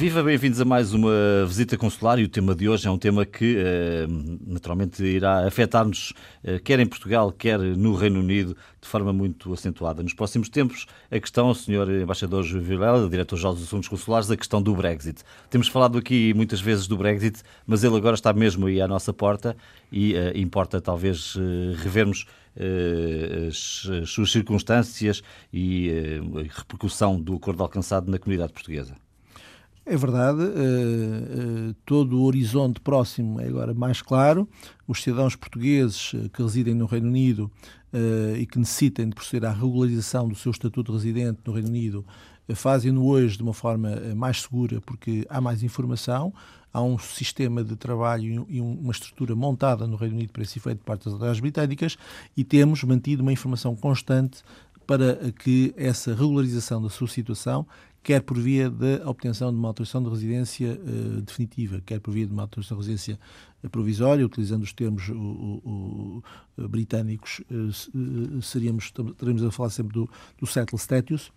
Viva, bem-vindos a mais uma visita consular e o tema de hoje é um tema que eh, naturalmente irá afetar-nos, eh, quer em Portugal, quer no Reino Unido, de forma muito acentuada. Nos próximos tempos, a questão, Sr. Embaixador Vilela, Diretor-Geral dos Assuntos Consulares, a questão do Brexit. Temos falado aqui muitas vezes do Brexit, mas ele agora está mesmo aí à nossa porta e uh, importa talvez uh, revermos uh, as, as, suas circunstâncias e a repercussão do acordo alcançado na comunidade portuguesa. É verdade, uh, uh, todo o horizonte próximo é agora mais claro. Os cidadãos portugueses eh, que residem no Reino Unido uh, e que necessitem de proceder à regularização do seu estatuto de residente no Reino Unido fazem-no hoje de uma forma mais segura porque há mais informação, há um sistema de trabalho e uma estrutura montada no Reino Unido para esse efeito de parte das autoridades britânicas e temos mantido uma informação constante para que essa regularização da sua situação quer por via da obtenção de uma autorização de residência uh, definitiva, quer por via de uma autorização de residência eh, provisória, utilizando os termos o, o, o, britânicos, seríamos, teremos a falar sempre do, do settle status,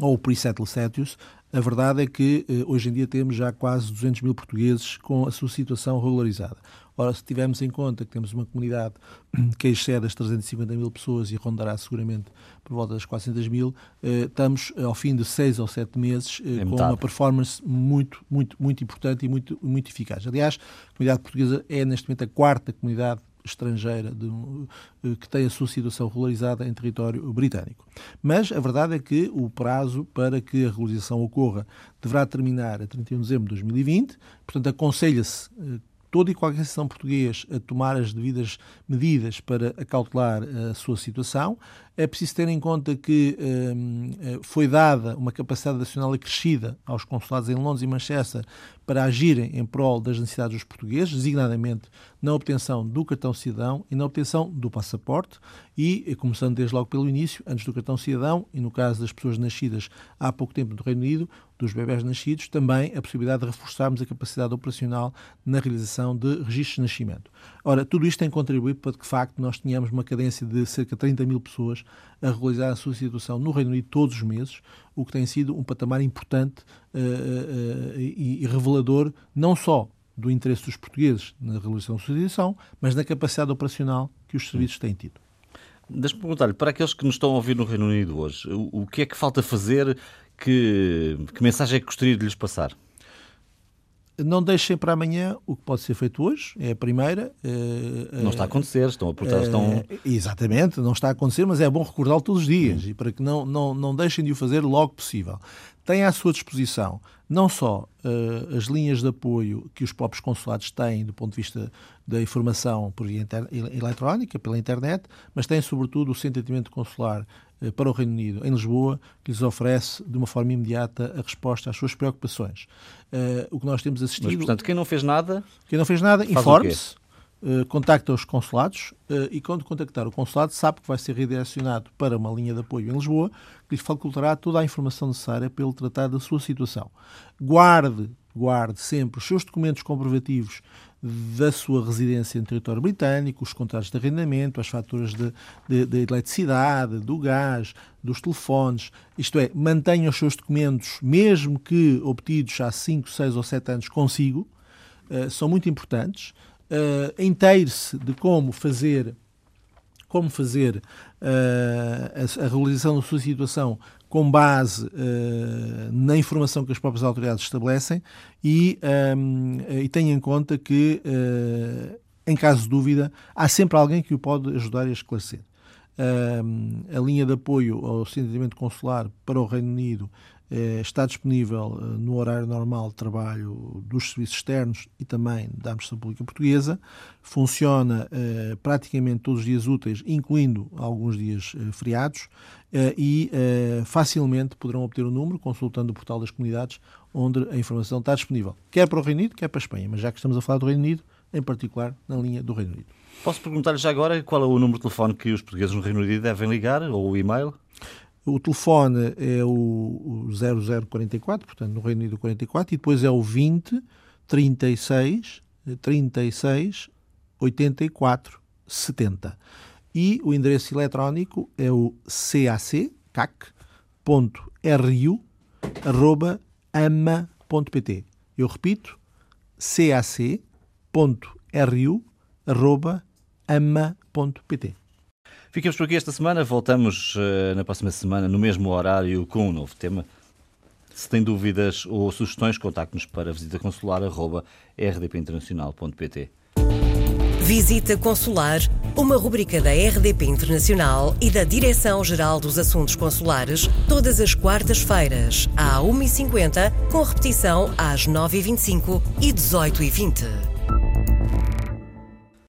ou pre-settle status, a verdade é que hoje em dia temos já quase 200 mil portugueses com a sua situação regularizada. Ora, se tivermos em conta que temos uma comunidade que excede as 350 mil pessoas e rondará seguramente por volta das 400 mil, eh, estamos ao fim de seis ou sete meses eh, é com uma performance muito, muito, muito importante e muito, muito eficaz. Aliás, a comunidade portuguesa é neste momento a quarta comunidade estrangeira de, eh, que tem a sua situação regularizada em território britânico. Mas a verdade é que o prazo para que a regularização ocorra deverá terminar a 31 de dezembro de 2020, portanto aconselha-se todo e qualquer cidadão português a tomar as devidas medidas para acautelar a sua situação. É preciso ter em conta que hum, eh, foi dada uma capacidade nacional acrescida aos consulados em Londres e Manchester para agirem em prol das necessidades dos portugueses, designadamente na obtenção do cartão cidadão e na obtenção do passaporte, e eh, começando desde logo pelo início, antes do cartão cidadão, e no caso das pessoas nascidas há pouco tempo no Reino Unido, dos bebés nascidos, também a possibilidade de reforçarmos a capacidade operacional na realização de registros de nascimento. Ora, tudo isto tem contribuído para que, de facto, nós tenhamos uma cadência de cerca de 30 mil pessoas a regularizar a sua situação no Reino Unido todos os meses, o que tem sido um patamar importante uh, uh, e, revelador não só do interesse dos portugueses na regulação da sua situação, mas da capacidade operacional que os serviços têm tido. Deixe-me perguntar-lhe, para aqueles que nos estão a ouvir no Reino Unido hoje, o, o que é que falta fazer? Que, que mensagem é que gostaria de lhes passar? não deixem para amanhã o que pode ser feito hoje, é a primeira. não está a acontecer, estão a portar, estão... Exatamente, não está a acontecer, mas é bom recordá-lo todos os dias hum. e para que não, não, não deixem de o fazer logo possível. Tem à sua disposição não só uh, as linhas de apoio que os próprios consulados têm do ponto de vista da informação por via eletrónica, pela internet, mas tem sobretudo o Centro de Atendimento Consular para o Reino Unido, em Lisboa, que lhes oferece de uma forma imediata a resposta às suas preocupações. Uh, o que nós temos assistido... Mas, portanto, quem não fez nada... Quem não fez nada, informe-se eh, contacta os consulados uh, e quando contactar o consulado sabe que vai ser redirecionado para uma linha de apoio em Lisboa que lhe facultará toda a informação necessária para ele tratar da sua situação. Guarde, guarde sempre os seus documentos comprovativos da sua residência em território britânico, os contratos de arrendamento, as faturas de, eletricidade, do gás, dos telefones, isto é, mantenha os seus documentos, mesmo que obtidos há 5, 6 ou 7 anos consigo, uh, são muito importantes. Uh, inteire-se de como fazer como fazer uh, a, a, realização da sua situação com base uh, na informação que as próprias autoridades estabelecem e, um, e tenha em conta que, uh, em caso de dúvida, há sempre alguém que o pode ajudar a esclarecer. a linha de apoio ao atendimento consular para o Reino Unido está disponível eh, no horário normal de trabalho dos serviços externos e também da Administração Pública Portuguesa. Funciona eh, praticamente todos os dias úteis, incluindo alguns dias feriados, e facilmente poderão obter o número consultando o portal das comunidades, onde a informação está disponível, quer para o Reino Unido, quer para a Espanha. Mas já que estamos a falar do Reino Unido, em particular na linha do Reino Unido. Posso perguntar-lhe já agora qual é o número de telefone que os portugueses no Reino Unido devem ligar ou o e-mail? O telefone é o, o 0044, portanto, no Reino Unido 44, e depois é o 20 36 36 84 70. E o endereço eletrónico é o cac, cac.ru.ama.pt. Eu repito, cac.ru.ama.pt. Ficamos por aqui esta semana, voltamos uh, na próxima semana, no mesmo horário, com um novo tema. Se tem dúvidas ou sugestões, contacte-nos para visitaconsular.rdpinternacional.pt. Visita Consular, uma rubrica da RDP Internacional e da Direção-Geral dos Assuntos Consulares, todas as quartas-feiras, à 1h50, com repetição às 9h25 e 18h20.